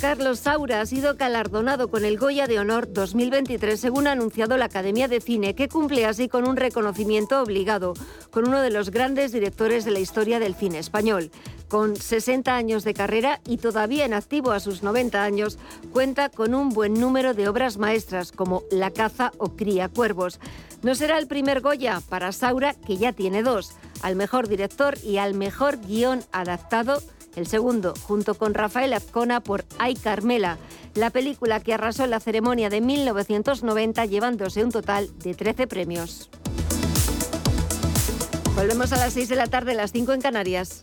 Carlos Saura ha sido galardonado con el Goya de Honor 2023, según ha anunciado la Academia de Cine, que cumple así con un reconocimiento obligado con uno de los grandes directores de la historia del cine español. Con 60 años de carrera y todavía en activo a sus 90 años, cuenta con un buen número de obras maestras como La caza o Cría cuervos. No será el primer Goya para Saura, que ya tiene dos, al mejor director y al mejor guion adaptado el segundo, junto con Rafael Azcona por Ay Carmela, la película que arrasó en la ceremonia de 1990 llevándose un total de 13 premios. Volvemos a las 6 de la tarde, las 5 en Canarias.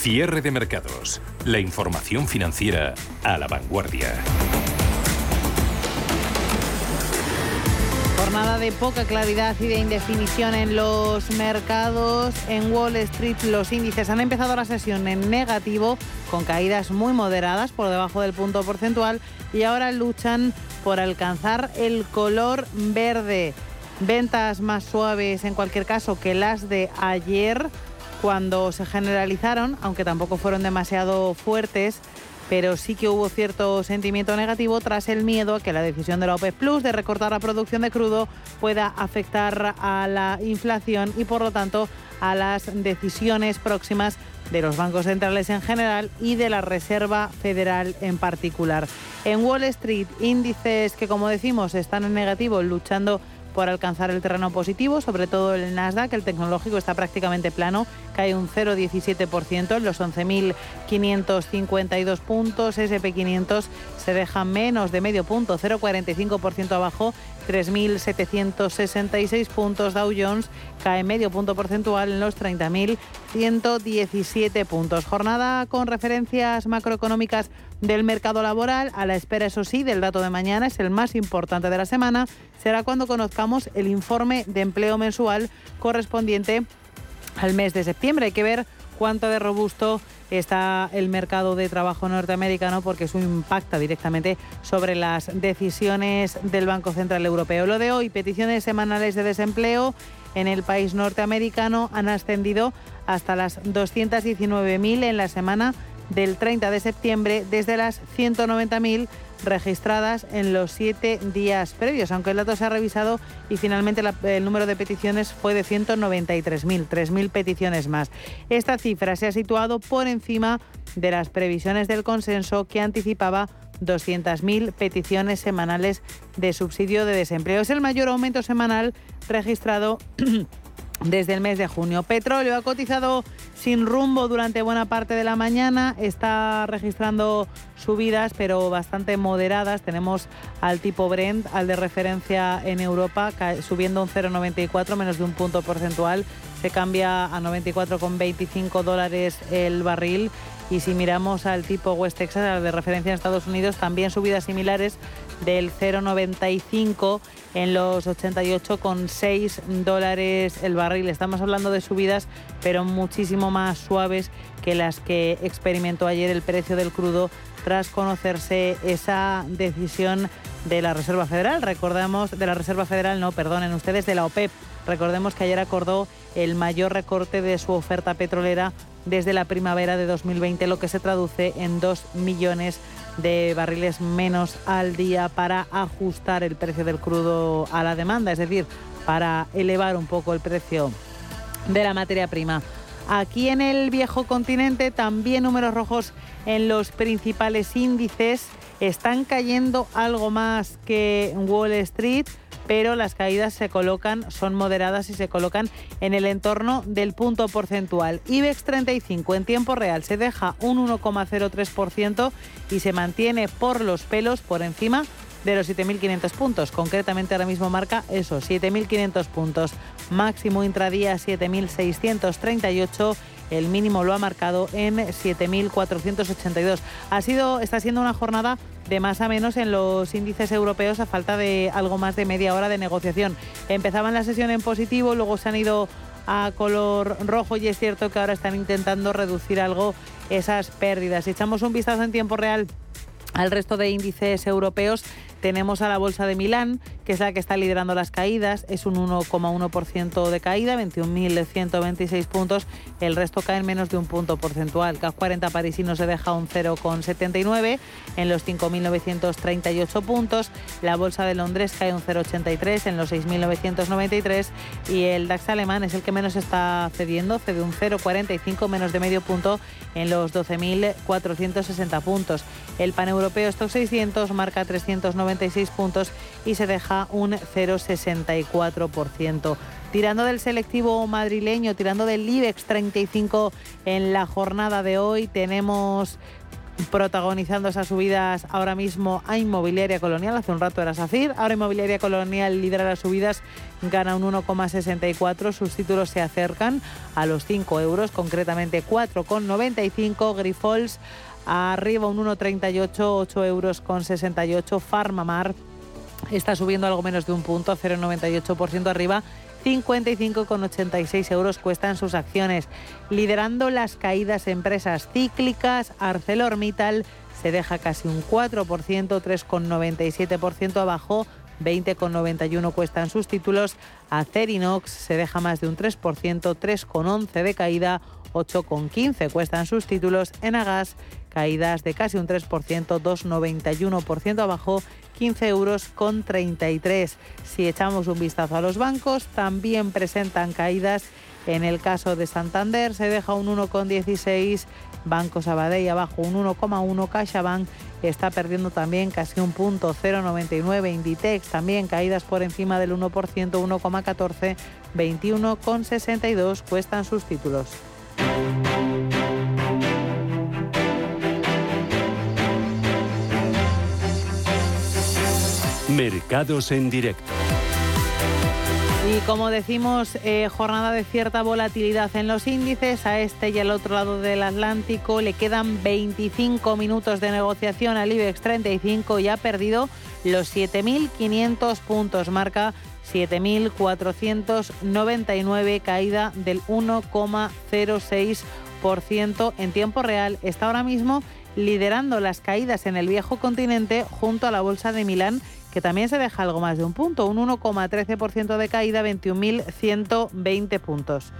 Cierre de mercados. La información financiera a la vanguardia. Jornada de poca claridad y de indefinición en los mercados. En Wall Street los índices han empezado la sesión en negativo con caídas muy moderadas por debajo del punto porcentual y ahora luchan por alcanzar el color verde. Ventas más suaves en cualquier caso que las de ayer cuando se generalizaron, aunque tampoco fueron demasiado fuertes, pero sí que hubo cierto sentimiento negativo tras el miedo a que la decisión de la OPEP Plus de recortar la producción de crudo pueda afectar a la inflación y por lo tanto a las decisiones próximas de los bancos centrales en general y de la Reserva Federal en particular. En Wall Street, índices que como decimos están en negativo luchando por alcanzar el terreno positivo, sobre todo el Nasdaq, el tecnológico está prácticamente plano, cae un 0,17% en los 11.552 puntos, SP500 se deja menos de medio punto, 0,45% abajo, 3.766 puntos, Dow Jones cae medio punto porcentual en los 30.117 puntos. Jornada con referencias macroeconómicas del mercado laboral, a la espera, eso sí, del dato de mañana, es el más importante de la semana, será cuando conozcamos el informe de empleo mensual correspondiente al mes de septiembre. Hay que ver cuánto de robusto está el mercado de trabajo norteamericano porque eso impacta directamente sobre las decisiones del Banco Central Europeo. Lo de hoy, peticiones semanales de desempleo en el país norteamericano han ascendido hasta las 219.000 en la semana del 30 de septiembre desde las 190.000 registradas en los siete días previos, aunque el dato se ha revisado y finalmente el número de peticiones fue de 193.000, 3.000 peticiones más. Esta cifra se ha situado por encima de las previsiones del consenso que anticipaba 200.000 peticiones semanales de subsidio de desempleo. Es el mayor aumento semanal registrado desde el mes de junio. Petróleo ha cotizado sin rumbo durante buena parte de la mañana, está registrando subidas pero bastante moderadas. Tenemos al tipo Brent, al de referencia en Europa, subiendo un 0,94, menos de un punto porcentual. Se cambia a 94,25 dólares el barril. Y si miramos al tipo West Texas, al de referencia en Estados Unidos, también subidas similares del 0,95 en los 88,6 dólares el barril. Estamos hablando de subidas, pero muchísimo más suaves que las que experimentó ayer el precio del crudo tras conocerse esa decisión de la Reserva Federal. Recordamos, de la Reserva Federal, no, perdonen ustedes, de la OPEP. Recordemos que ayer acordó el mayor recorte de su oferta petrolera desde la primavera de 2020, lo que se traduce en 2 millones de barriles menos al día para ajustar el precio del crudo a la demanda, es decir, para elevar un poco el precio de la materia prima. Aquí en el viejo continente también números rojos en los principales índices. Están cayendo algo más que Wall Street pero las caídas se colocan, son moderadas y se colocan en el entorno del punto porcentual. IBEX 35 en tiempo real se deja un 1,03% y se mantiene por los pelos por encima de los 7.500 puntos. Concretamente ahora mismo marca eso, 7.500 puntos. Máximo intradía 7.638 el mínimo lo ha marcado en 7.482. Ha sido, está siendo una jornada de más a menos en los índices europeos a falta de algo más de media hora de negociación. Empezaban la sesión en positivo, luego se han ido a color rojo y es cierto que ahora están intentando reducir algo esas pérdidas. Si echamos un vistazo en tiempo real al resto de índices europeos, tenemos a la Bolsa de Milán, que es la que está liderando las caídas, es un 1,1% de caída, 21.126 puntos, el resto cae en menos de un punto porcentual. CAC 40 parisino se deja un 0,79 en los 5.938 puntos, la Bolsa de Londres cae un 0,83 en los 6.993 y el DAX alemán es el que menos está cediendo, cede un 0,45 menos de medio punto en los 12.460 puntos. El paneuropeo Stock 600 marca 390 puntos y se deja un 0,64%. Tirando del selectivo madrileño, tirando del IBEX 35 en la jornada de hoy, tenemos protagonizando esas subidas ahora mismo a Inmobiliaria Colonial. Hace un rato era SACIR, ahora Inmobiliaria Colonial lidera las subidas, gana un 1,64. Sus títulos se acercan a los 5 euros, concretamente 4,95. Grifols arriba un 1,38, 8 euros con 68. Farmamar está subiendo algo menos de un punto, 0,98% arriba. 55,86 euros cuestan sus acciones. Liderando las caídas empresas cíclicas, ArcelorMittal se deja casi un 4%, 3,97% abajo. 20,91 cuestan sus títulos. Acerinox se deja más de un 3%, 3,11 de caída. 8,15 cuestan sus títulos. Enagas caídas de casi un 3%, 2,91% abajo, 15 euros con 33. Si echamos un vistazo a los bancos, también presentan caídas. En el caso de Santander se deja un 1,16, Banco Sabadell abajo un 1,1, CaixaBank está perdiendo también casi un punto, 0,99, Inditex también caídas por encima del 1%, 1,14, 21,62 cuestan sus títulos. Mercados en directo. Y como decimos, eh, jornada de cierta volatilidad en los índices. A este y al otro lado del Atlántico le quedan 25 minutos de negociación al IBEX 35 y ha perdido los 7.500 puntos. Marca 7.499, caída del 1,06% en tiempo real. Está ahora mismo liderando las caídas en el viejo continente junto a la Bolsa de Milán que también se deja algo más de un punto, un 1,13% de caída, 21.120 puntos.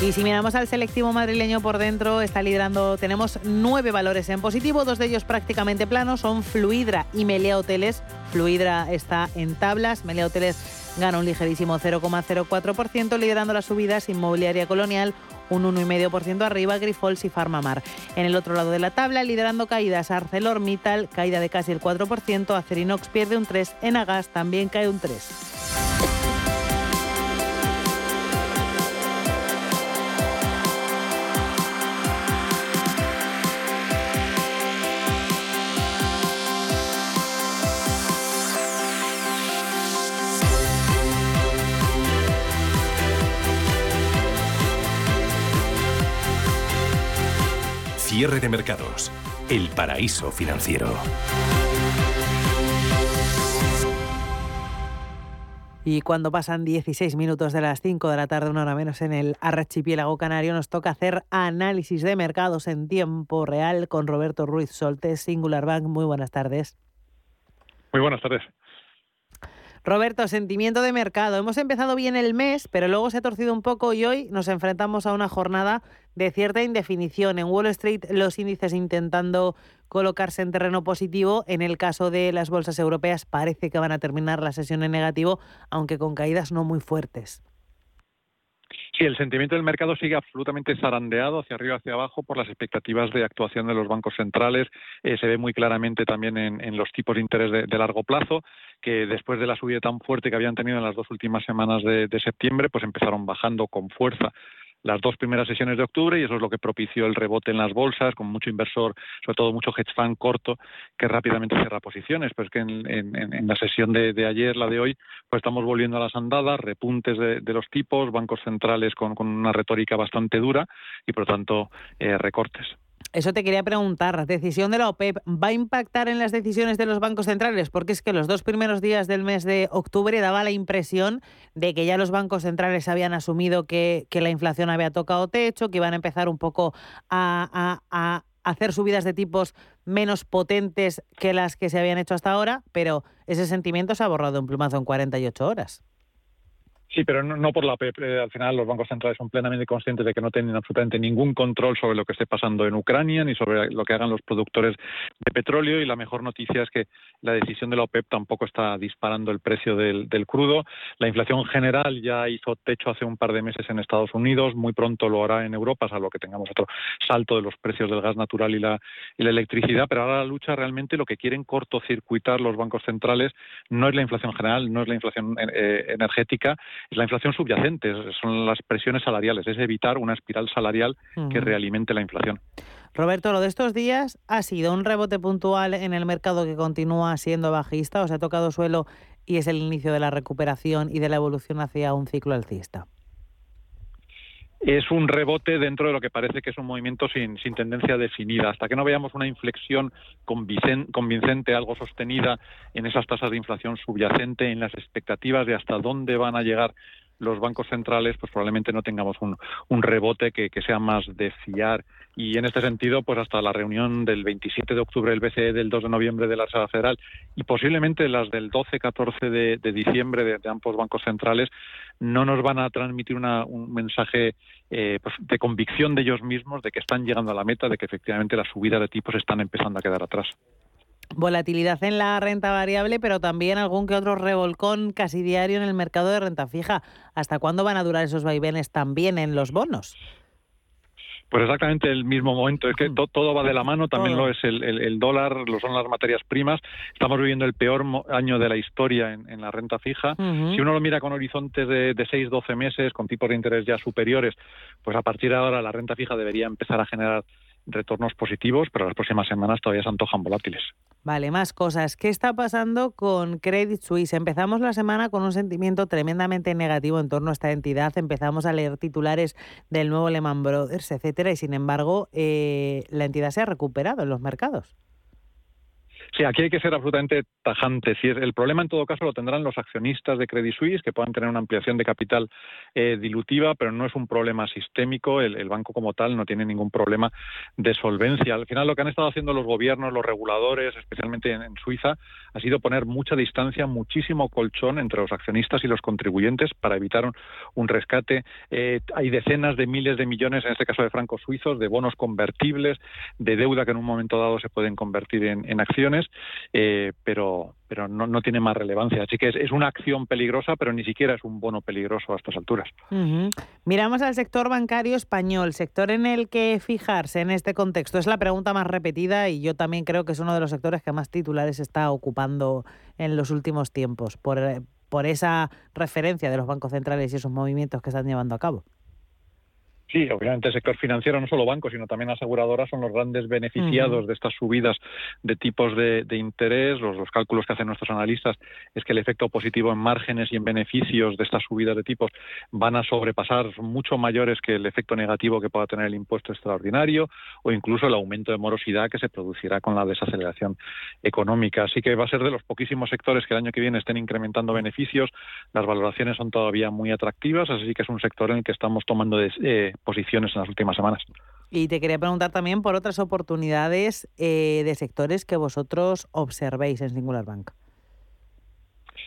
Y si miramos al selectivo madrileño por dentro, está liderando, tenemos nueve valores en positivo, dos de ellos prácticamente planos, son Fluidra y Melea Hoteles. Fluidra está en tablas, Melea Hoteles gana un ligerísimo 0,04%, liderando las subidas Inmobiliaria Colonial, un 1,5% arriba, Grifols y Farmamar. En el otro lado de la tabla, liderando caídas, ArcelorMittal, caída de casi el 4%, Acerinox pierde un 3%, Enagas también cae un 3%. Cierre de mercados. El paraíso financiero. Y cuando pasan 16 minutos de las 5 de la tarde, una hora menos en el archipiélago canario, nos toca hacer análisis de mercados en tiempo real con Roberto Ruiz Soltes, Singular Bank. Muy buenas tardes. Muy buenas tardes. Roberto, sentimiento de mercado. Hemos empezado bien el mes, pero luego se ha torcido un poco y hoy nos enfrentamos a una jornada de cierta indefinición. En Wall Street los índices intentando colocarse en terreno positivo. En el caso de las bolsas europeas parece que van a terminar la sesión en negativo, aunque con caídas no muy fuertes. Sí, el sentimiento del mercado sigue absolutamente zarandeado hacia arriba, hacia abajo por las expectativas de actuación de los bancos centrales. Eh, se ve muy claramente también en, los tipos de interés de, largo plazo, que después de la subida tan fuerte que habían tenido en las dos últimas semanas de septiembre, pues empezaron bajando con fuerza las dos primeras sesiones de octubre y eso es lo que propició el rebote en las bolsas, con mucho inversor, sobre todo mucho hedge fund corto, que rápidamente cierra posiciones. Pues que en, la sesión de, ayer, la de hoy, pues estamos volviendo a las andadas, repuntes de, los tipos, bancos centrales con, una retórica bastante dura y, por lo tanto, eh, recortes. Eso te quería preguntar, ¿la decisión de la OPEP va a impactar en las decisiones de los bancos centrales? Porque es que los dos primeros días del mes de octubre daba la impresión de que ya los bancos centrales habían asumido que, la inflación había tocado techo, que iban a empezar un poco a, a hacer subidas de tipos menos potentes que las que se habían hecho hasta ahora, pero ese sentimiento se ha borrado un plumazo en 48 horas. Sí, pero no, por la. Eh, al final los bancos centrales son plenamente conscientes de que no tienen absolutamente ningún control sobre lo que esté pasando en Ucrania ni sobre lo que hagan los productores de petróleo y la mejor noticia es que la decisión de la OPEP tampoco está disparando el precio del, crudo. La inflación general ya hizo techo hace un par de meses en Estados Unidos, muy pronto lo hará en Europa, salvo que tengamos otro salto de los precios del gas natural y la, electricidad, pero ahora la lucha realmente lo que quieren cortocircuitar los bancos centrales no es la inflación general, no es la inflación eh, energética, la inflación subyacente, son las presiones salariales, es evitar una espiral salarial que realimente la inflación. Roberto, lo de estos días ha sido un rebote puntual en el mercado que continúa siendo bajista, o se ha tocado suelo y es el inicio de la recuperación y de la evolución hacia un ciclo alcista es un rebote dentro de lo que parece que es un movimiento sin, tendencia definida. Hasta que no veamos una inflexión convincente, algo sostenida en esas tasas de inflación subyacente, en las expectativas de hasta dónde van a llegar los bancos centrales, pues probablemente no tengamos un, rebote que, sea más de fiar. Y en este sentido, pues hasta la reunión del 27 de octubre del BCE, del 2 de noviembre de la Reserva Federal y posiblemente las del 12-14 de, diciembre de, ambos bancos centrales, no nos van a transmitir un mensaje eh, pues, de convicción de ellos mismos de que están llegando a la meta, de que efectivamente las subidas de tipos están empezando a quedar atrás. Volatilidad en la renta variable, pero también algún que otro revolcón casi diario en el mercado de renta fija. ¿Hasta cuándo van a durar esos vaivenes también en los bonos? Pues exactamente el mismo momento, es que todo va de la mano, también lo es el, dólar, lo son las materias primas. Estamos viviendo el peor año de la historia en, la renta fija. Si uno lo mira con horizontes de, de 6, 12 meses, con tipos de interés ya superiores, pues a partir de ahora la renta fija debería empezar a generar retornos positivos, pero las próximas semanas todavía se antojan volátiles. Vale, más cosas. ¿Qué está pasando con Credit Suisse? Empezamos la semana con un sentimiento tremendamente negativo en torno a esta entidad. Empezamos a leer titulares del nuevo Lehman Brothers, etcétera, y sin embargo, eh, la entidad se ha recuperado en los mercados. Sí, aquí hay que ser absolutamente tajante. El problema en todo caso lo tendrán los accionistas de Credit Suisse, que puedan tener una ampliación de capital eh, dilutiva, pero no es un problema sistémico. El, banco como tal no tiene ningún problema de solvencia. Al final lo que han estado haciendo los gobiernos, los reguladores, especialmente en, Suiza, ha sido poner mucha distancia, muchísimo colchón entre los accionistas y los contribuyentes para evitar un, rescate. Eh, hay decenas de miles de millones, en este caso de francos suizos, de bonos convertibles, de deuda que en un momento dado se pueden convertir en, acciones, eh, pero, pero no, tiene más relevancia. Así que es, una acción peligrosa, pero ni siquiera es un bono peligroso a estas alturas. Miramos al sector bancario español, sector en el que fijarse en este contexto. Es la pregunta más repetida y yo también creo que es uno de los sectores que más titulares está ocupando en los últimos tiempos, por, por esa referencia de los bancos centrales y esos movimientos que están llevando a cabo. Sí, obviamente el sector financiero, no solo bancos, sino también aseguradoras, son los grandes beneficiados de estas subidas de tipos de, interés. Los, los, cálculos que hacen nuestros analistas es que el efecto positivo en márgenes y en beneficios de estas subidas de tipos van a sobrepasar mucho mayores que el efecto negativo que pueda tener el impuesto extraordinario o incluso el aumento de morosidad que se producirá con la desaceleración económica. Así que va a ser de los poquísimos sectores que el año que viene estén incrementando beneficios. Las valoraciones son todavía muy atractivas, así que es un sector en el que estamos tomando de, eh, posiciones en las últimas semanas. Y te quería preguntar también por otras oportunidades eh, de sectores que vosotros observéis en Singular Bank.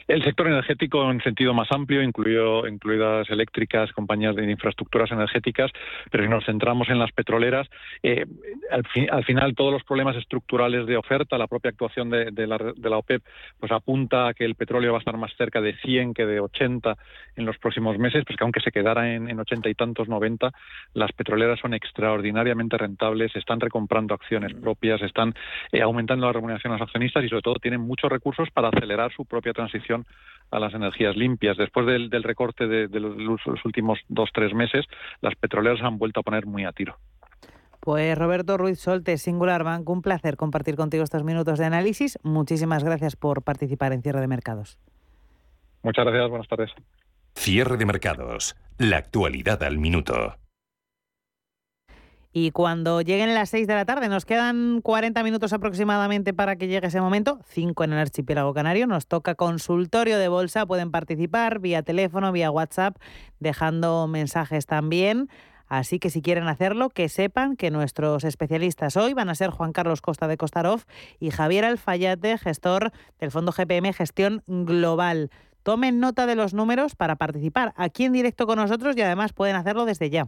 El sector energético en sentido más amplio, incluido, incluidas eléctricas, compañías de infraestructuras energéticas, pero si nos centramos en las petroleras, eh, al, final todos los problemas estructurales de oferta, la propia actuación de, la, de, la, OPEP, pues apunta a que el petróleo va a estar más cerca de 100 que de 80 en los próximos meses, pues que aunque se quedara en, 80 y tantos 90, las petroleras son extraordinariamente rentables, están recomprando acciones propias, están eh, aumentando la remuneración a los accionistas y sobre todo tienen muchos recursos para acelerar su propia transición a las energías limpias. Después del, recorte de, los, últimos dos tres meses, las petroleras han vuelto a poner muy a tiro. Pues Roberto Ruiz Solte, Singular Bank, un placer compartir contigo estos minutos de análisis. Muchísimas gracias por participar en Cierre de Mercados. Muchas gracias, buenas tardes. Cierre de Mercados, la actualidad al minuto. Y cuando lleguen las 6 de la tarde, nos quedan 40 minutos aproximadamente para que llegue ese momento, 5 en el archipiélago canario, nos toca consultorio de bolsa, pueden participar vía teléfono, vía WhatsApp, dejando mensajes también. Así que si quieren hacerlo, que sepan que nuestros especialistas hoy van a ser Juan Carlos Costa de Costarov y Javier Alfayate, gestor del Fondo GPM Gestión Global. Tomen nota de los números para participar aquí en directo con nosotros y además pueden hacerlo desde ya.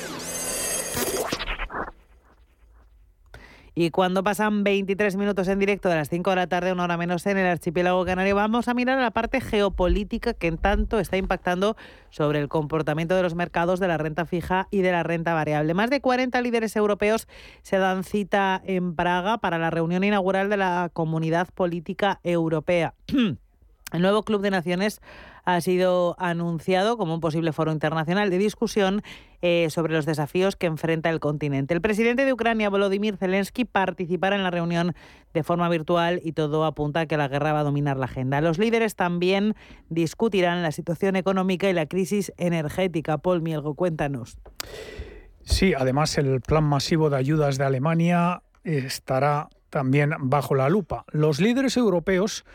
Y cuando pasan 23 minutos en directo de las 5 de la tarde, una hora menos en el archipiélago canario, vamos a mirar la parte geopolítica que en tanto está impactando sobre el comportamiento de los mercados de la renta fija y de la renta variable. Más de 40 líderes europeos se dan cita en Praga para la reunión inaugural de la Comunidad Política Europea. El nuevo Club de Naciones ha sido anunciado como un posible foro internacional de discusión eh, sobre los desafíos que enfrenta el continente. El presidente de Ucrania, Volodymyr Zelensky, participará en la reunión de forma virtual y todo apunta a que la guerra va a dominar la agenda. Los líderes también discutirán la situación económica y la crisis energética. Paul Mielgo, cuéntanos. Sí, además el plan masivo de ayudas de Alemania estará también bajo la lupa. Los líderes europeos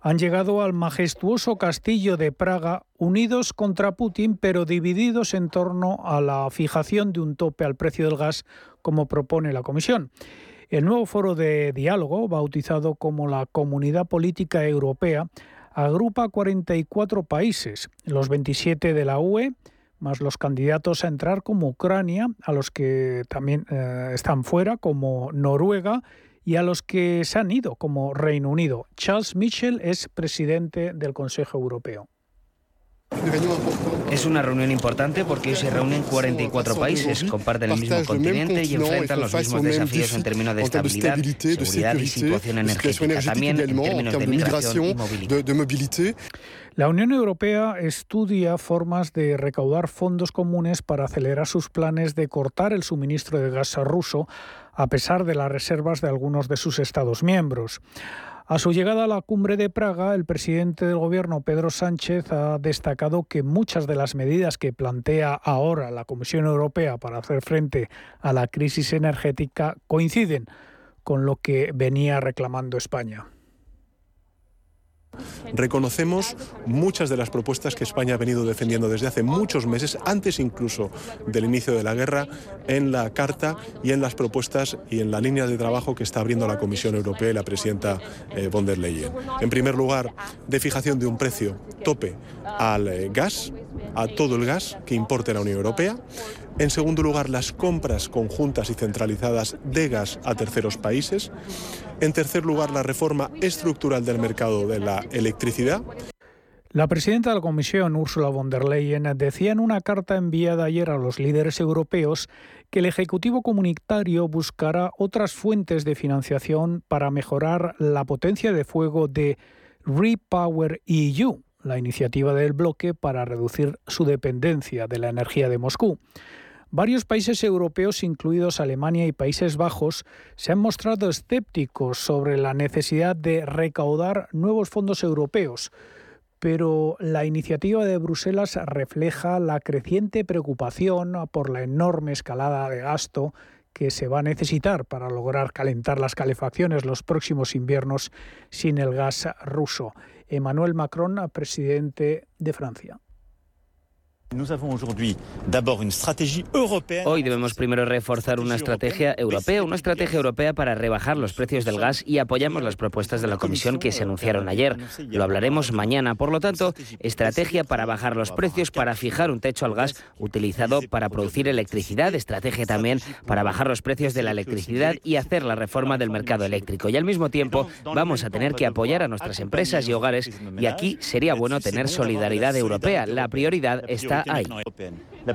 han llegado al majestuoso castillo de Praga unidos contra Putin, pero divididos en torno a la fijación de un tope al precio del gas, como propone la Comisión. El nuevo foro de diálogo, bautizado como la Comunidad Política Europea, agrupa 44 países, los 27 de la UE, más los candidatos a entrar como Ucrania, a los que también eh, están fuera, como Noruega, y a los que se han ido, como Reino Unido. Charles Michel es presidente del Consejo Europeo. Es una reunión importante porque hoy se reúnen 44 países, comparten el mismo continente y enfrentan los mismos desafíos en términos de estabilidad, seguridad y situación energética, también en términos de migración y movilidad. La Unión Europea estudia formas de recaudar fondos comunes para acelerar sus planes de cortar el suministro de gas ruso, a pesar de las reservas de algunos de sus Estados miembros. A su llegada a la cumbre de Praga, el presidente del gobierno, Pedro Sánchez, ha destacado que muchas de las medidas que plantea ahora la Comisión Europea para hacer frente a la crisis energética coinciden con lo que venía reclamando España. Reconocemos muchas de las propuestas que España ha venido defendiendo desde hace muchos meses, antes incluso del inicio de la guerra, en la carta y en las propuestas y en la línea de trabajo que está abriendo la Comisión Europea y la presidenta eh, von der Leyen. En primer lugar, de fijación de un precio tope al eh, gas, a todo el gas que importe la Unión Europea. En segundo lugar, las compras conjuntas y centralizadas de gas a terceros países. En tercer lugar, la reforma estructural del mercado de la electricidad. La presidenta de la Comisión, Ursula von der Leyen, decía en una carta enviada ayer a los líderes europeos que el Ejecutivo Comunitario buscará otras fuentes de financiación para mejorar la potencia de fuego de Repower EU, la iniciativa del bloque para reducir su dependencia de la energía de Moscú. Varios países europeos, incluidos Alemania y Países Bajos, se han mostrado escépticos sobre la necesidad de recaudar nuevos fondos europeos, pero la iniciativa de Bruselas refleja la creciente preocupación por la enorme escalada de gasto que se va a necesitar para lograr calentar las calefacciones los próximos inviernos sin el gas ruso. Emmanuel Macron, presidente de Francia. Hoy debemos primero reforzar una estrategia europea, una estrategia europea para rebajar los precios del gas y apoyamos las propuestas de la Comisión que se anunciaron ayer. Lo hablaremos mañana. Por lo tanto, estrategia para bajar los precios, para fijar un techo al gas utilizado para producir electricidad, estrategia también para bajar los precios de la electricidad y hacer la reforma del mercado eléctrico. Y al mismo tiempo vamos a tener que apoyar a nuestras empresas y hogares y aquí sería bueno tener solidaridad europea. La prioridad está la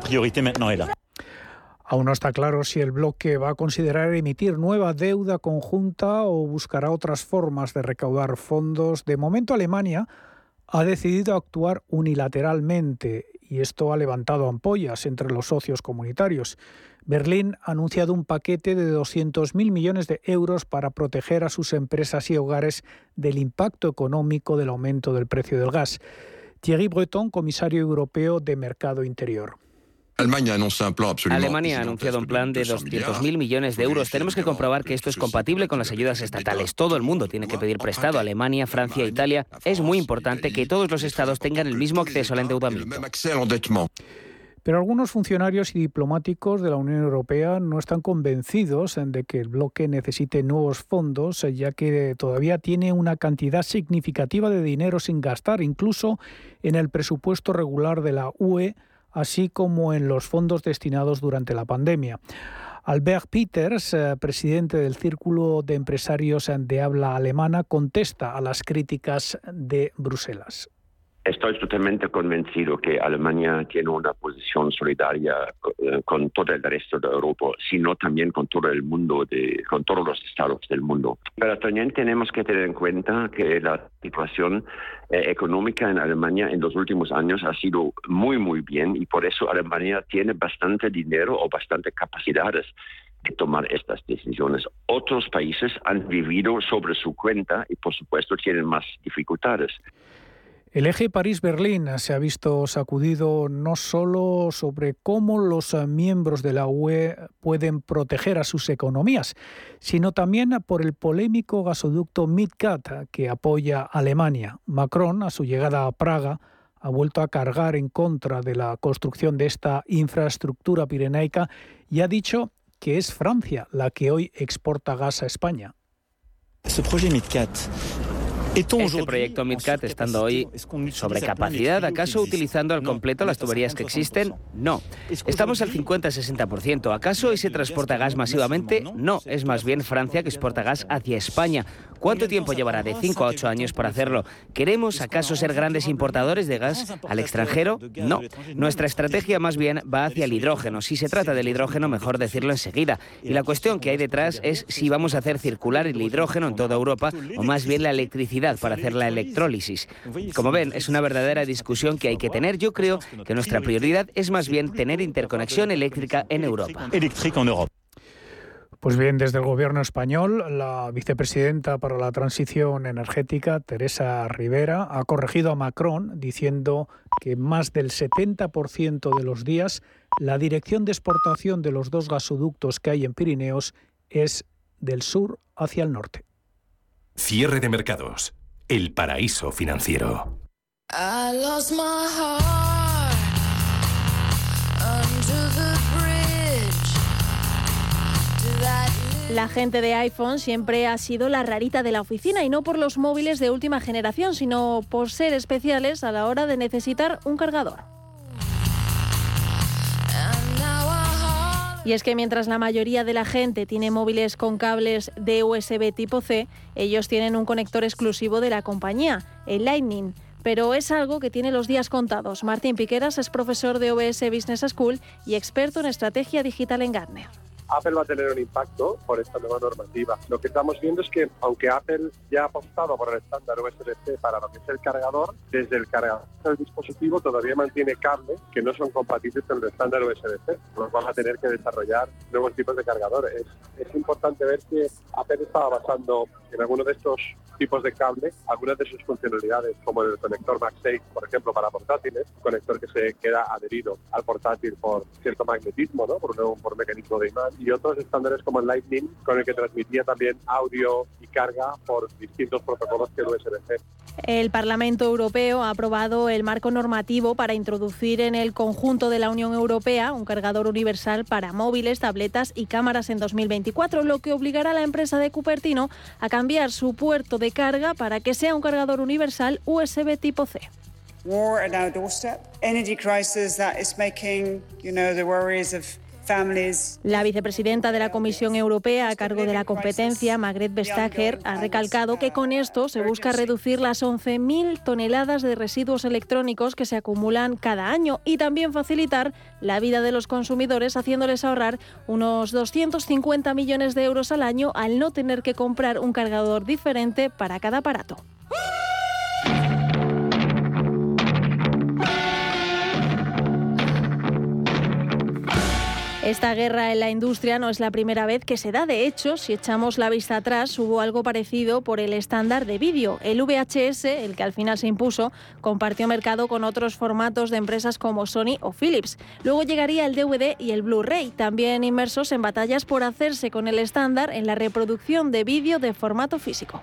Aún no está claro si el bloque va a considerar emitir nueva deuda conjunta o buscará otras formas de recaudar fondos. De momento, Alemania ha decidido actuar unilateralmente y esto ha levantado ampollas entre los socios comunitarios. Berlín ha anunciado un paquete de 200.000 millones de euros para proteger a sus empresas y hogares del impacto económico del aumento del precio del gas. Thierry Breton, comisario europeo de Mercado Interior. Alemania ha anunciado un plan de 200.000 millones de euros. Tenemos que comprobar que esto es compatible con las ayudas estatales. Todo el mundo tiene que pedir prestado. Alemania, Francia, Italia. Es muy importante que todos los estados tengan el mismo acceso al endeudamiento. Pero algunos funcionarios y diplomáticos de la Unión Europea no están convencidos de que el bloque necesite nuevos fondos, ya que todavía tiene una cantidad significativa de dinero sin gastar, incluso en el presupuesto regular de la UE, así como en los fondos destinados durante la pandemia. Albert Peters, eh, presidente del Círculo de Empresarios de Habla Alemana, contesta a las críticas de Bruselas. Estoy totalmente convencido que Alemania tiene una posición solidaria eh, con todo el resto de Europa, sino también con todo el mundo, de, con todos los estados del mundo. Pero también tenemos que tener en cuenta que la situación eh, económica en Alemania en los últimos años ha sido muy, muy bien y por eso Alemania tiene bastante dinero o bastante capacidades de tomar estas decisiones. Otros países han vivido sobre su cuenta y por supuesto tienen más dificultades. El eje París-Berlín se ha visto sacudido no solo sobre cómo los miembros de la UE pueden proteger a sus economías, sino también por el polémico gasoducto Midcat que apoya Alemania. Macron, a su llegada a Praga, ha vuelto a cargar en contra de la construcción de esta infraestructura pirenaica y ha dicho que es Francia la que hoy exporta gas a España. Este este proyecto MidCat, estando hoy sobre capacidad, ¿acaso utilizando al completo las tuberías que existen? No. Estamos al 50-60%. ¿Acaso hoy se transporta gas masivamente? No. Es más bien Francia que exporta gas hacia España. ¿Cuánto tiempo llevará? De 5 a 8 años para hacerlo. ¿Queremos acaso ser grandes importadores de gas al extranjero? No. Nuestra estrategia más bien va hacia el hidrógeno. Si se trata del hidrógeno, mejor decirlo enseguida. Y la cuestión que hay detrás es si vamos a hacer circular el hidrógeno en toda Europa o más bien la electricidad para hacer la electrólisis. Como ven, es una verdadera discusión que hay que tener. Yo creo que nuestra prioridad es más bien tener interconexión eléctrica en Europa. Pues bien, desde el Gobierno español, la vicepresidenta para la transición energética, Teresa Rivera, ha corregido a Macron diciendo que más del 70% de los días la dirección de exportación de los dos gasoductos que hay en Pirineos es del sur hacia el norte. Cierre de mercados. El paraíso financiero. La gente de iPhone siempre ha sido la rarita de la oficina y no por los móviles de última generación, sino por ser especiales a la hora de necesitar un cargador. Y es que mientras la mayoría de la gente tiene móviles con cables de USB tipo C, ellos tienen un conector exclusivo de la compañía, el Lightning. Pero es algo que tiene los días contados. Martín Piqueras es profesor de OBS Business School y experto en estrategia digital en Gartner. Apple va a tener un impacto por esta nueva normativa. Lo que estamos viendo es que, aunque Apple ya ha apostado por el estándar USB-C para lo que es el cargador, desde el cargador del dispositivo todavía mantiene cables que no son compatibles con el estándar USB-C, por lo cual va a tener que desarrollar nuevos tipos de cargadores. Es, importante ver que Apple estaba basando en algunos de estos tipos de cable algunas de sus funcionalidades, como el conector MagSafe, por ejemplo, para portátiles, conector que se queda adherido al portátil por cierto magnetismo, ¿no? por, un, por mecanismo de imán, y otros estándares como el Lightning, con el que transmitía también audio y carga por distintos protocolos que el USB-C. El Parlamento Europeo ha aprobado el marco normativo para introducir en el conjunto de la Unión Europea un cargador universal para móviles, tabletas y cámaras en 2024, lo que obligará a la empresa de Cupertino a cambiar su puerto de carga para que sea un cargador universal USB tipo C. War at our doorstep, energy crisis that is making, you know, the worries of la vicepresidenta de la Comisión Europea a cargo de la competencia, Margrethe Vestager, ha recalcado que con esto se busca reducir las 11.000 toneladas de residuos electrónicos que se acumulan cada año y también facilitar la vida de los consumidores haciéndoles ahorrar unos 250 millones de euros al año al no tener que comprar un cargador diferente para cada aparato. Esta guerra en la industria no es la primera vez que se da. De hecho, si echamos la vista atrás, hubo algo parecido por el estándar de vídeo. El VHS, el que al final se impuso, compartió mercado con otros formatos de empresas como Sony o Philips. Luego llegaría el DVD y el Blu-ray, también inmersos en batallas por hacerse con el estándar en la reproducción de vídeo de formato físico.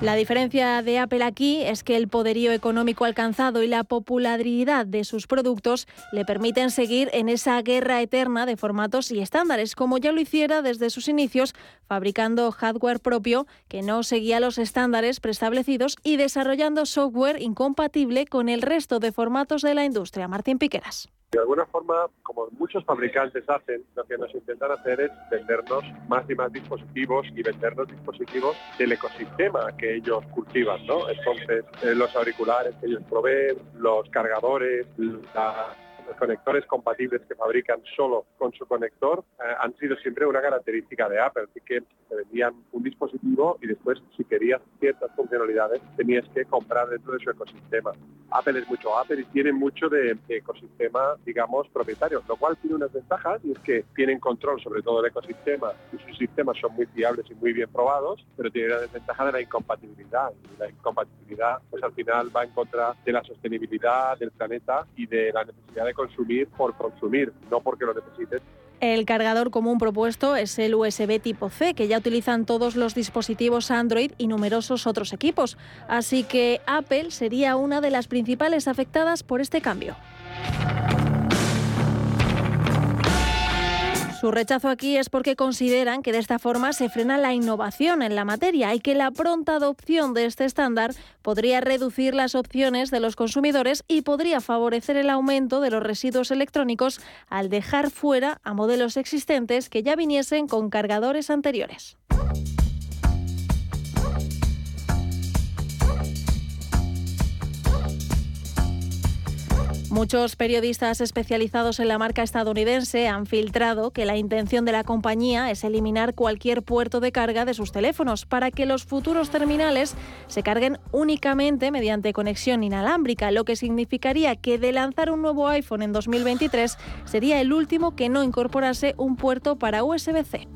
La diferencia de Apple aquí es que el poderío económico alcanzado y la popularidad de sus productos le permiten seguir en esa guerra eterna de formatos y estándares, como ya lo hiciera desde sus inicios, fabricando hardware propio que no seguía los estándares preestablecidos y desarrollando software incompatible con el resto de formatos de la industria. Martín Piqueras. De alguna forma, como muchos fabricantes hacen, lo que nos intentan hacer es vendernos más y más dispositivos y vendernos dispositivos del ecosistema que ellos cultivan, ¿no? Entonces, eh, los auriculares que ellos proveen, los cargadores, la los conectores compatibles que fabrican solo con su conector eh, han sido siempre una característica de Apple, así que te vendían un dispositivo y después si querías ciertas funcionalidades tenías que comprar dentro de su ecosistema. Apple es mucho Apple y tiene mucho de, ecosistema, digamos, propietario, lo cual tiene unas ventajas y es que tienen control sobre todo el ecosistema y sus sistemas son muy fiables y muy bien probados, pero tiene la desventaja de la incompatibilidad y la incompatibilidad pues al final va en contra de la sostenibilidad del planeta y de la necesidad de consumir por consumir, no porque lo necesites. El cargador común propuesto es el USB tipo C, que ya utilizan todos los dispositivos Android y numerosos otros equipos. Así que Apple sería una de las principales afectadas por este cambio. Su rechazo aquí es porque consideran que de esta forma se frena la innovación en la materia y que la pronta adopción de este estándar podría reducir las opciones de los consumidores y podría favorecer el aumento de los residuos electrónicos al dejar fuera a modelos existentes que ya viniesen con cargadores anteriores. Muchos periodistas especializados en la marca estadounidense han filtrado que la intención de la compañía es eliminar cualquier puerto de carga de sus teléfonos para que los futuros terminales se carguen únicamente mediante conexión inalámbrica, lo que significaría que de lanzar un nuevo iPhone en 2023 sería el último que no incorporase un puerto para USB-C.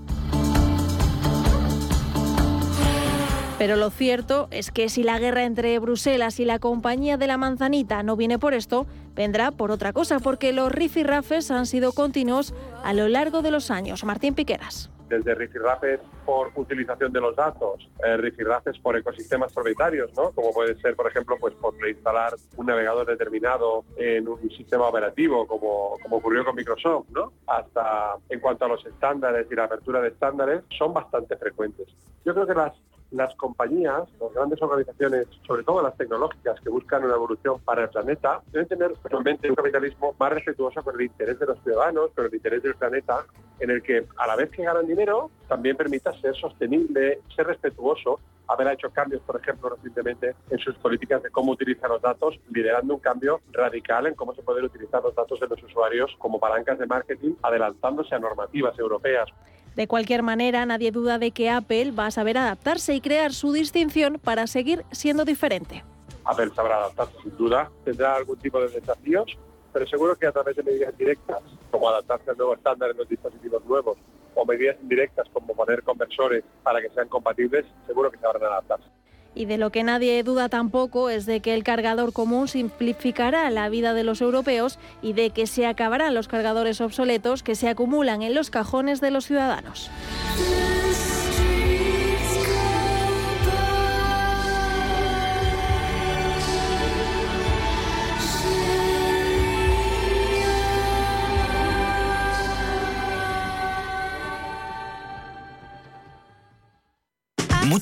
Pero lo cierto es que si la guerra entre Bruselas y la compañía de la manzanita no viene por esto, vendrá por otra cosa, porque los rifirrafes han sido continuos a lo largo de los años. Martín Piqueras desde rifirrafes por utilización de los datos, eh, rifirrafes por ecosistemas propietarios, ¿no? como puede ser, por ejemplo, pues por reinstalar un navegador determinado en un sistema operativo, como, como ocurrió con Microsoft, ¿no? hasta en cuanto a los estándares y la apertura de estándares, son bastante frecuentes. Yo creo que las las compañías, las grandes organizaciones, sobre todo las tecnológicas que buscan una evolución para el planeta, deben tener realmente un capitalismo más respetuoso con el interés de los ciudadanos, con el interés del planeta, en el que a la vez que ganan dinero, también permita ser sostenible, ser respetuoso, haber hecho cambios, por ejemplo, recientemente en sus políticas de cómo utilizar los datos, liderando un cambio radical en cómo se pueden utilizar los datos de los usuarios como palancas de marketing, adelantándose a normativas europeas. De cualquier manera, nadie duda de que Apple va a saber adaptarse y crear su distinción para seguir siendo diferente. Apple sabrá adaptarse sin duda, tendrá algún tipo de desafíos, pero seguro que a través de medidas directas, como adaptarse al nuevo estándar en los dispositivos nuevos, o medidas indirectas como poner conversores para que sean compatibles, seguro que sabrán adaptarse. Y de lo que nadie duda tampoco es de que el cargador común simplificará la vida de los europeos y de que se acabarán los cargadores obsoletos que se acumulan en los cajones de los ciudadanos.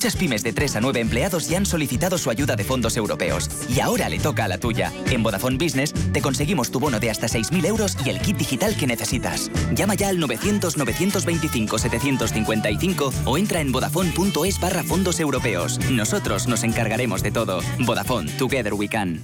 Muchas pymes de 3 a 9 empleados ya han solicitado su ayuda de fondos europeos. Y ahora le toca a la tuya. En Vodafone Business te conseguimos tu bono de hasta 6.000 euros y el kit digital que necesitas. Llama ya al 900-925-755 o entra en vodafone.es barra fondos europeos. Nosotros nos encargaremos de todo. Vodafone, Together We Can.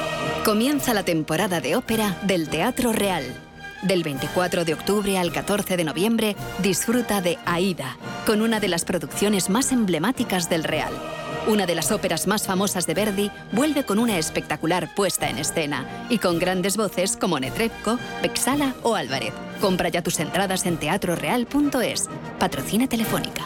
Comienza la temporada de ópera del Teatro Real. Del 24 de octubre al 14 de noviembre, disfruta de Aida, con una de las producciones más emblemáticas del Real. Una de las óperas más famosas de Verdi vuelve con una espectacular puesta en escena y con grandes voces como Netrebko, Bexala o Álvarez. Compra ya tus entradas en teatroreal.es. Patrocina Telefónica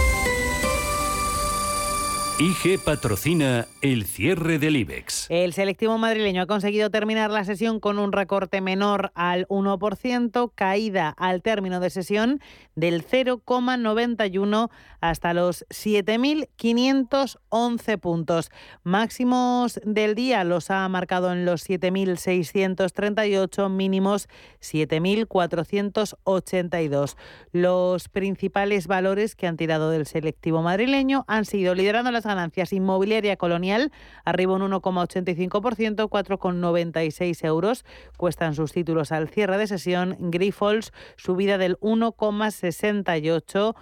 IG patrocina el cierre del IBEX. El selectivo madrileño ha conseguido terminar la sesión con un recorte menor al 1%, caída al término de sesión del 0,91 hasta los 7.511 puntos. Máximos del día los ha marcado en los 7.638, mínimos 7.482. Los principales valores que han tirado del selectivo madrileño han sido liderando las ganancias. Inmobiliaria Colonial arriba un 1,85%, 4,96 euros cuestan sus títulos al cierre de sesión. Grifols subida del 1,68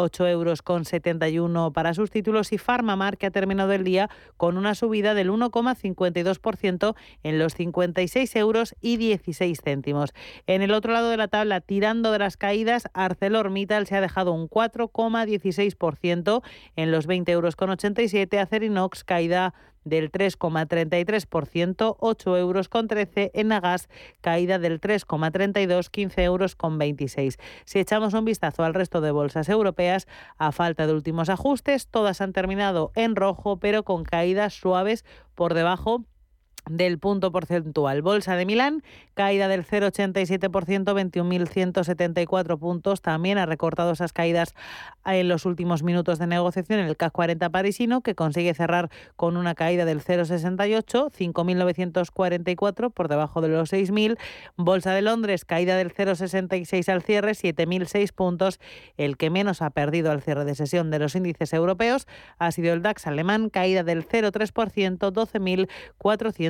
8 euros con 71 para sus títulos y Farmamar que ha terminado el día con una subida del 1,52% en los 56 euros y 16 céntimos. En el otro lado de la tabla, tirando de las caídas, ArcelorMittal se ha dejado un 4,16% en los 20 euros con 87, Acerinox caída del 3,33%, 8 euros con 13, en Nagas caída del 3,32, 15 euros con 26. Si echamos un vistazo al resto de bolsas europeas, a falta de últimos ajustes, todas han terminado en rojo, pero con caídas suaves por debajo del punto porcentual. Bolsa de Milán, caída del 0,87%, 21.174 puntos. También ha recortado esas caídas en los últimos minutos de negociación en el CAC 40 parisino, que consigue cerrar con una caída del 0,68, 5.944 por debajo de los 6.000. Bolsa de Londres, caída del 0,66 al cierre, 7.006 puntos. El que menos ha perdido al cierre de sesión de los índices europeos ha sido el DAX alemán, caída del 0,3%, 12.400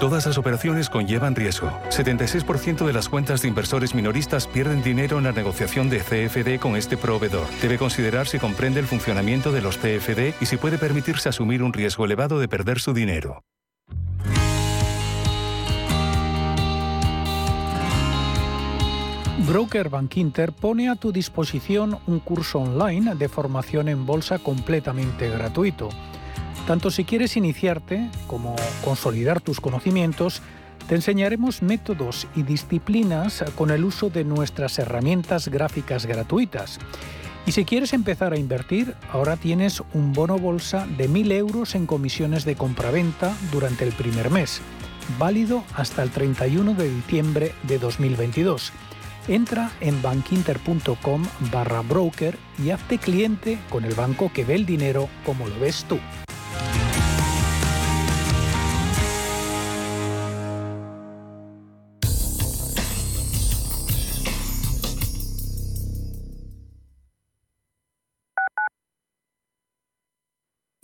Todas las operaciones conllevan riesgo. 76% de las cuentas de inversores minoristas pierden dinero en la negociación de CFD con este proveedor. Debe considerar si comprende el funcionamiento de los CFD y si puede permitirse asumir un riesgo elevado de perder su dinero. Broker Bank Inter pone a tu disposición un curso online de formación en bolsa completamente gratuito. Tanto si quieres iniciarte como consolidar tus conocimientos, te enseñaremos métodos y disciplinas con el uso de nuestras herramientas gráficas gratuitas. Y si quieres empezar a invertir, ahora tienes un bono bolsa de 1.000 euros en comisiones de compraventa durante el primer mes, válido hasta el 31 de diciembre de 2022. Entra en bankinter.com barra broker y hazte cliente con el banco que ve el dinero como lo ves tú.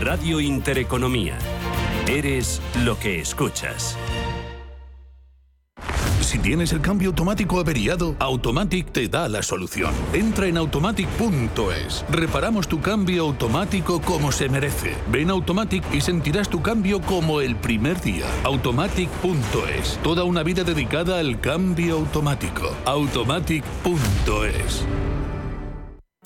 Radio Intereconomía. Eres lo que escuchas. Si tienes el cambio automático averiado, Automatic te da la solución. Entra en automatic.es. Reparamos tu cambio automático como se merece. Ven Automatic y sentirás tu cambio como el primer día. Automatic.es. Toda una vida dedicada al cambio automático. Automatic.es.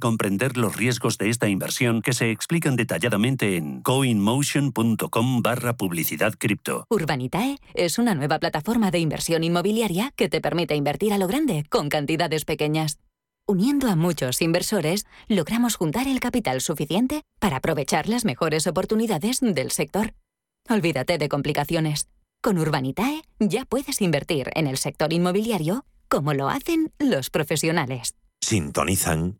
comprender los riesgos de esta inversión que se explican detalladamente en coinmotion.com barra publicidad cripto. Urbanitae es una nueva plataforma de inversión inmobiliaria que te permite invertir a lo grande con cantidades pequeñas. Uniendo a muchos inversores, logramos juntar el capital suficiente para aprovechar las mejores oportunidades del sector. Olvídate de complicaciones. Con Urbanitae ya puedes invertir en el sector inmobiliario como lo hacen los profesionales. Sintonizan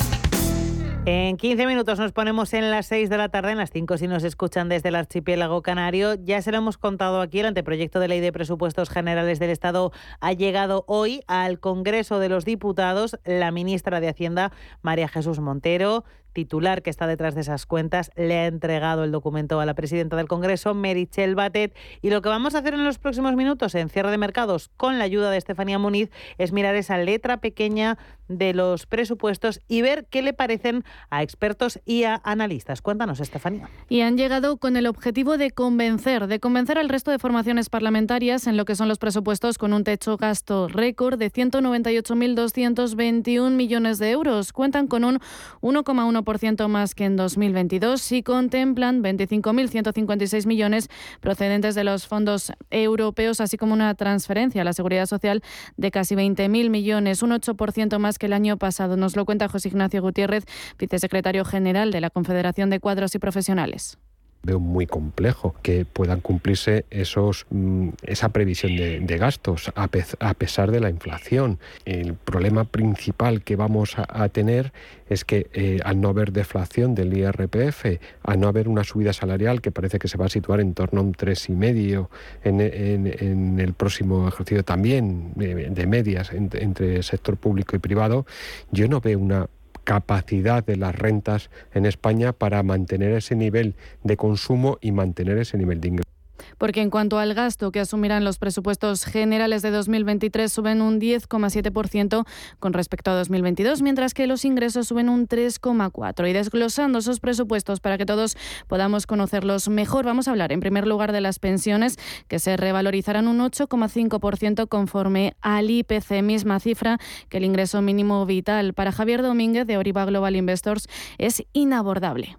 En 15 minutos nos ponemos en las 6 de la tarde, en las 5 si nos escuchan desde el archipiélago canario. Ya se lo hemos contado aquí, el anteproyecto de ley de presupuestos generales del Estado ha llegado hoy al Congreso de los Diputados. La ministra de Hacienda, María Jesús Montero, titular que está detrás de esas cuentas, le ha entregado el documento a la presidenta del Congreso, Merichel Batet. Y lo que vamos a hacer en los próximos minutos en cierre de mercados con la ayuda de Estefanía Muniz es mirar esa letra pequeña de los presupuestos y ver qué le parecen a expertos y a analistas. Cuéntanos, Estefanía. Y han llegado con el objetivo de convencer, de convencer al resto de formaciones parlamentarias en lo que son los presupuestos con un techo gasto récord de 198.221 millones de euros. Cuentan con un 1,1% más que en 2022 y contemplan 25.156 millones procedentes de los fondos europeos, así como una transferencia a la seguridad social de casi 20.000 millones, un 8% más que el año pasado. Nos lo cuenta José Ignacio Gutiérrez, vicesecretario general de la Confederación de Cuadros y Profesionales veo muy complejo que puedan cumplirse esos mm, esa previsión de, gastos a, pesar de la inflación. El problema principal que vamos a, tener es que eh, al no haber deflación del IRPF, al no haber una subida salarial que parece que se va a situar en torno a un 3,5 en, en, en el próximo ejercicio también de, medias entre sector público y privado, yo no veo una capacidad de las rentas en España para mantener ese nivel de consumo y mantener ese nivel de ingreso porque en cuanto al gasto que asumirán los presupuestos generales de 2023 suben un 10,7% con respecto a 2022, mientras que los ingresos suben un 3,4%. Y desglosando esos presupuestos para que todos podamos conocerlos mejor, vamos a hablar en primer lugar de las pensiones, que se revalorizarán un 8,5% conforme al IPC, misma cifra que el ingreso mínimo vital. Para Javier Domínguez de Oriba Global Investors es inabordable.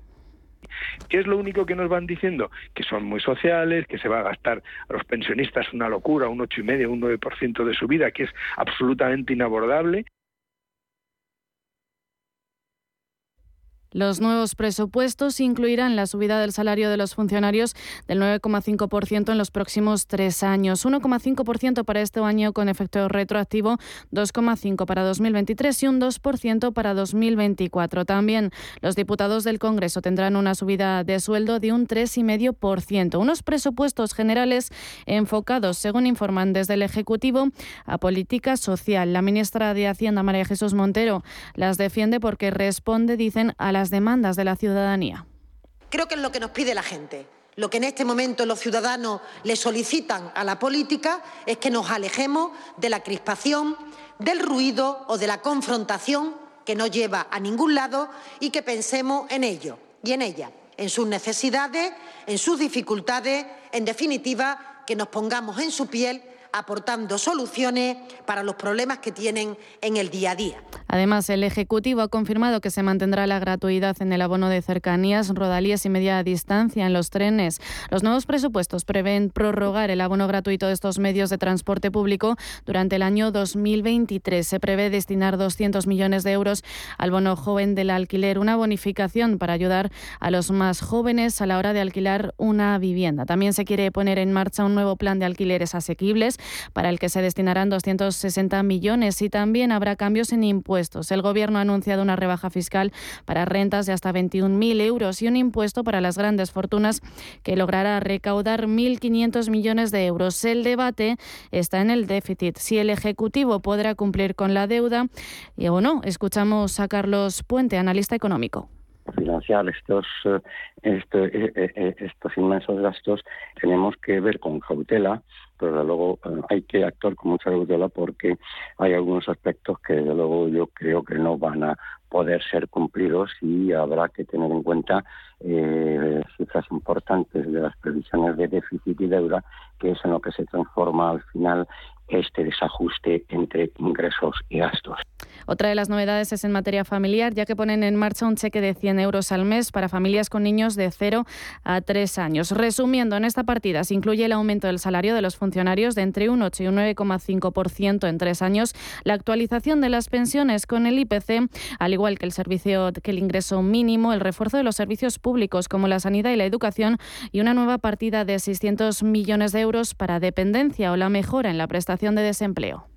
¿Qué es lo único que nos van diciendo? Que son muy sociales, que se va a gastar a los pensionistas una locura, un 8,5, un 9% de su vida, que es absolutamente inabordable. Los nuevos presupuestos incluirán la subida del salario de los funcionarios del 9,5% en los próximos tres años, 1,5% para este año con efecto retroactivo, 2,5% para 2023 y un 2% para 2024. También los diputados del Congreso tendrán una subida de sueldo de un 3,5%. Unos presupuestos generales enfocados, según informan desde el Ejecutivo, a política social. La ministra de Hacienda, María Jesús Montero, las defiende porque responde, dicen, a la demandas de la ciudadanía. Creo que es lo que nos pide la gente. Lo que en este momento los ciudadanos le solicitan a la política es que nos alejemos de la crispación, del ruido o de la confrontación que no lleva a ningún lado y que pensemos en ello y en ella, en sus necesidades, en sus dificultades, en definitiva, que nos pongamos en su piel aportando soluciones para los problemas que tienen en el día a día. Además, el Ejecutivo ha confirmado que se mantendrá la gratuidad en el abono de cercanías, rodalías y media distancia en los trenes. Los nuevos presupuestos prevén prorrogar el abono gratuito de estos medios de transporte público durante el año 2023. Se prevé destinar 200 millones de euros al bono joven del alquiler, una bonificación para ayudar a los más jóvenes a la hora de alquilar una vivienda. También se quiere poner en marcha un nuevo plan de alquileres asequibles para el que se destinarán 260 millones y también habrá cambios en impuestos. El Gobierno ha anunciado una rebaja fiscal para rentas de hasta 21.000 euros y un impuesto para las grandes fortunas que logrará recaudar 1.500 millones de euros. El debate está en el déficit, si el Ejecutivo podrá cumplir con la deuda y o no. Escuchamos a Carlos Puente, analista económico financiar estos, eh, eh, eh, estos inmensos gastos tenemos que ver con cautela, pero desde luego hay que actuar con mucha cautela porque hay algunos aspectos que desde luego yo creo que no van a poder ser cumplidos y habrá que tener en cuenta cifras importantes de las previsiones de déficit y deuda, que es en lo que se transforma al final este desajuste entre ingresos y gastos. Otra de las novedades es en materia familiar, ya que ponen en marcha un cheque de 100 euros al mes para familias con niños de 0 a 3 años. Resumiendo, en esta partida se incluye el aumento del salario de los funcionarios de entre un 8 y un 9,5% en tres años, la actualización de las pensiones con el IPC, al igual que el servicio, que el ingreso mínimo, el refuerzo de los servicios públicos como la sanidad y la educación y una nueva partida de 600 millones de euros para dependencia o la mejora en la prestación de desempleo.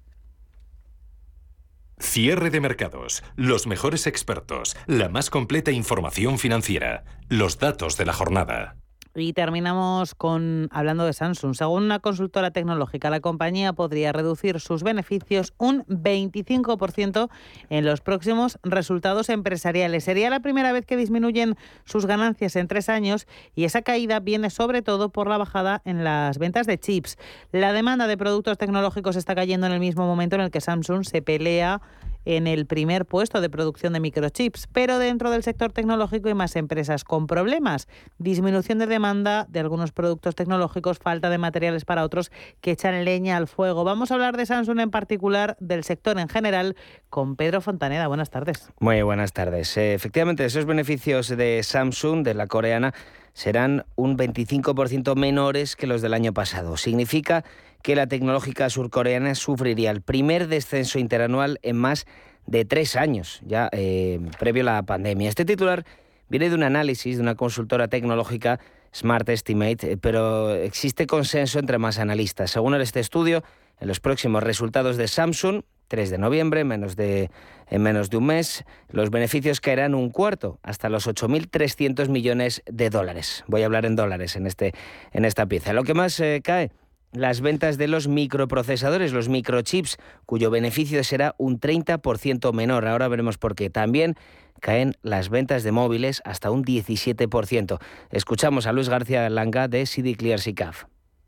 Cierre de mercados, los mejores expertos, la más completa información financiera, los datos de la jornada. Y terminamos con hablando de Samsung. Según una consultora tecnológica, la compañía podría reducir sus beneficios un 25% en los próximos resultados empresariales. Sería la primera vez que disminuyen sus ganancias en tres años y esa caída viene sobre todo por la bajada en las ventas de chips. La demanda de productos tecnológicos está cayendo en el mismo momento en el que Samsung se pelea en el primer puesto de producción de microchips, pero dentro del sector tecnológico hay más empresas con problemas, disminución de demanda de algunos productos tecnológicos, falta de materiales para otros que echan leña al fuego. Vamos a hablar de Samsung en particular, del sector en general, con Pedro Fontaneda. Buenas tardes. Muy buenas tardes. Eh, efectivamente, esos beneficios de Samsung, de la coreana, serán un 25% menores que los del año pasado. Significa que la tecnológica surcoreana sufriría el primer descenso interanual en más de tres años, ya eh, previo a la pandemia. Este titular viene de un análisis de una consultora tecnológica Smart Estimate, eh, pero existe consenso entre más analistas. Según este estudio, en los próximos resultados de Samsung, 3 de noviembre, menos de, en menos de un mes, los beneficios caerán un cuarto, hasta los 8.300 millones de dólares. Voy a hablar en dólares en, este, en esta pieza. Lo que más eh, cae las ventas de los microprocesadores, los microchips, cuyo beneficio será un 30% menor. Ahora veremos por qué. También caen las ventas de móviles hasta un 17%. Escuchamos a Luis García Langa de CD Clear SICAF.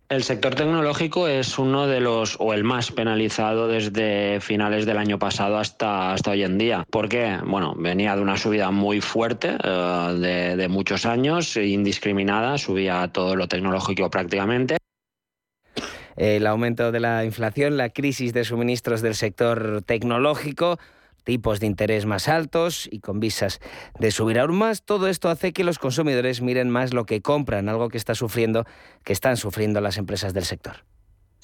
El sector tecnológico es uno de los, o el más penalizado desde finales del año pasado hasta, hasta hoy en día. ¿Por qué? Bueno, venía de una subida muy fuerte eh, de, de muchos años, indiscriminada, subía todo lo tecnológico prácticamente el aumento de la inflación, la crisis de suministros del sector tecnológico, tipos de interés más altos y con visas de subir aún más, todo esto hace que los consumidores miren más lo que compran, algo que está sufriendo, que están sufriendo las empresas del sector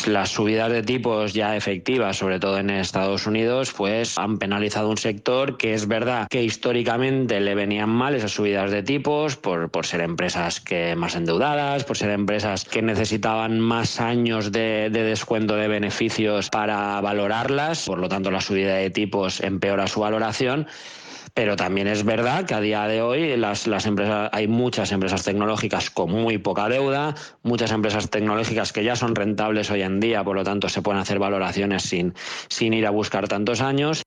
las subidas de tipos ya efectivas, sobre todo en Estados Unidos, pues han penalizado un sector que es verdad que históricamente le venían mal esas subidas de tipos por, por ser empresas que más endeudadas, por ser empresas que necesitaban más años de, de descuento de beneficios para valorarlas, por lo tanto la subida de tipos empeora su valoración pero también es verdad que a día de hoy las, las empresas, hay muchas empresas tecnológicas con muy poca deuda, muchas empresas tecnológicas que ya son rentables hoy en día, por lo tanto se pueden hacer valoraciones sin, sin ir a buscar tantos años.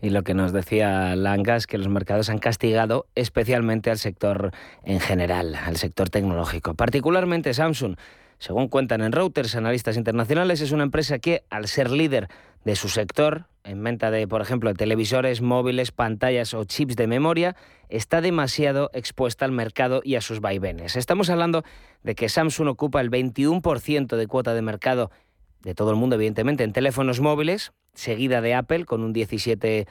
Y lo que nos decía Langa es que los mercados han castigado especialmente al sector en general, al sector tecnológico, particularmente Samsung. Según cuentan en Reuters, analistas internacionales, es una empresa que, al ser líder de su sector, en venta de, por ejemplo, televisores, móviles, pantallas o chips de memoria, está demasiado expuesta al mercado y a sus vaivenes. Estamos hablando de que Samsung ocupa el 21% de cuota de mercado de todo el mundo, evidentemente, en teléfonos móviles, seguida de Apple con un 17%,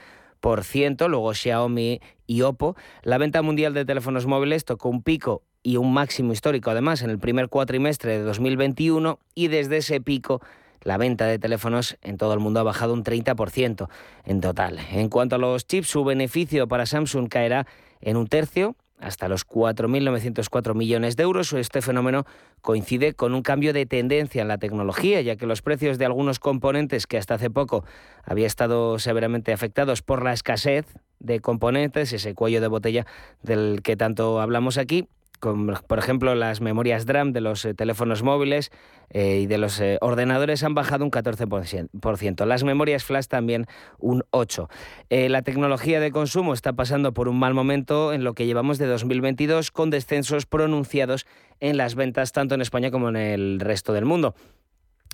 luego Xiaomi y Oppo. La venta mundial de teléfonos móviles tocó un pico y un máximo histórico, además, en el primer cuatrimestre de 2021 y desde ese pico la venta de teléfonos en todo el mundo ha bajado un 30% en total. En cuanto a los chips, su beneficio para Samsung caerá en un tercio hasta los 4.904 millones de euros. Este fenómeno coincide con un cambio de tendencia en la tecnología, ya que los precios de algunos componentes que hasta hace poco había estado severamente afectados por la escasez de componentes, ese cuello de botella del que tanto hablamos aquí, por ejemplo, las memorias DRAM de los eh, teléfonos móviles eh, y de los eh, ordenadores han bajado un 14%. Las memorias flash también un 8%. la tecnología de consumo está pasando por un mal momento en lo que llevamos de 2022 con descensos pronunciados en las ventas tanto en España como en el resto del mundo.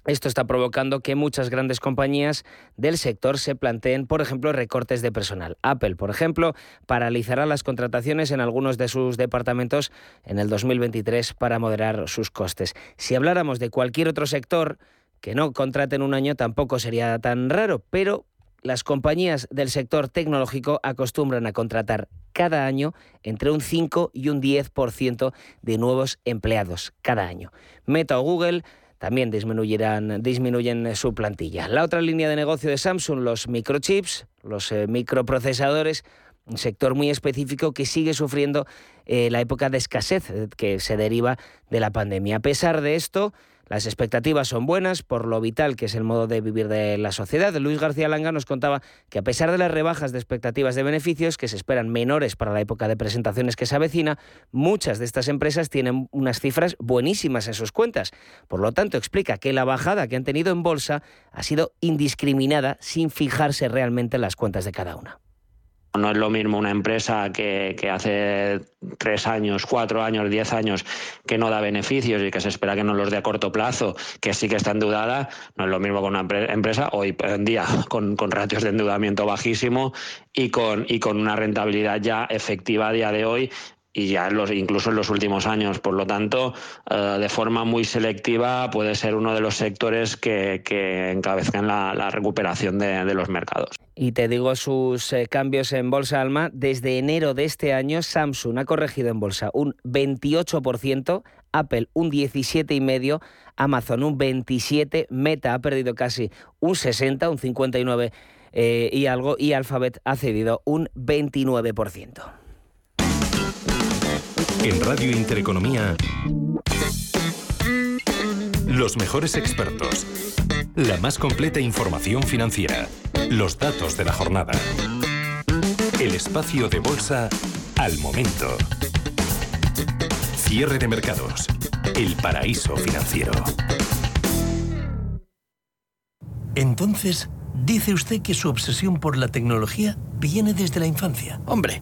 Esto está provocando que muchas grandes compañías del sector se planteen, por ejemplo, recortes de personal. Apple, por ejemplo, paralizará las contrataciones en algunos de sus departamentos en el 2023 para moderar sus costes. Si habláramos de cualquier otro sector que no contraten un año tampoco sería tan raro, pero las compañías del sector tecnológico acostumbran a contratar cada año entre un 5 y un 10% de nuevos empleados cada año. Meta o Google también disminuirán, disminuyen su plantilla. La otra línea de negocio de Samsung, los microchips, los eh, microprocesadores, un sector muy específico que sigue sufriendo eh, la época de escasez eh, que se deriva de la pandemia. A pesar de esto, las expectativas son buenas por lo vital que es el modo de vivir de la sociedad. Luis García Langa nos contaba que a pesar de las rebajas de expectativas de beneficios que se esperan menores para la época de presentaciones que se avecina, muchas de estas empresas tienen unas cifras buenísimas en sus cuentas. Por lo tanto, explica que la bajada que han tenido en bolsa ha sido indiscriminada sin fijarse realmente en las cuentas de cada una. No es lo mismo una empresa que, hace tres años, cuatro años, diez años que no da beneficios y que se espera que no los dé a corto plazo, que sí que está endeudada. No es lo mismo con una empresa hoy en día con, con ratios de endeudamiento bajísimo y con, y con una rentabilidad ya efectiva a día de hoy y ya los, incluso en los últimos años. Por lo tanto, eh, de forma muy selectiva puede ser uno de los sectores que, encabezcan la, recuperación de, los mercados. Y te digo sus eh, cambios en bolsa alma. Desde enero de este año, Samsung ha corregido en bolsa un 28%, Apple un 17,5%, Amazon un 27%, Meta ha perdido casi un 60%, un 59% eh, y algo, y Alphabet ha cedido un 29%. En Radio Intereconomía, los mejores expertos, la más completa información financiera, los datos de la jornada, el espacio de bolsa al momento. Cierre de mercados, el paraíso financiero. Entonces, dice usted que su obsesión por la tecnología viene desde la infancia. Hombre,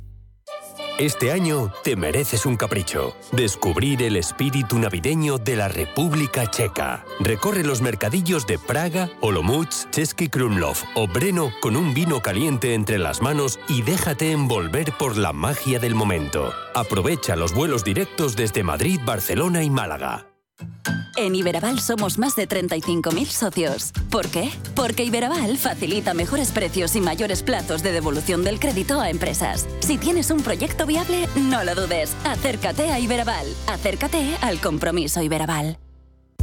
Este año te mereces un capricho. Descubrir el espíritu navideño de la República Checa. Recorre los mercadillos de Praga, Olomouc, Český Krumlov o Breno con un vino caliente entre las manos y déjate envolver por la magia del momento. Aprovecha los vuelos directos desde Madrid, Barcelona y Málaga. En Iberaval somos más de 35.000 socios. ¿Por qué? Porque Iberaval facilita mejores precios y mayores plazos de devolución del crédito a empresas. Si tienes un proyecto viable, no lo dudes. Acércate a Iberaval. Acércate al compromiso Iberaval.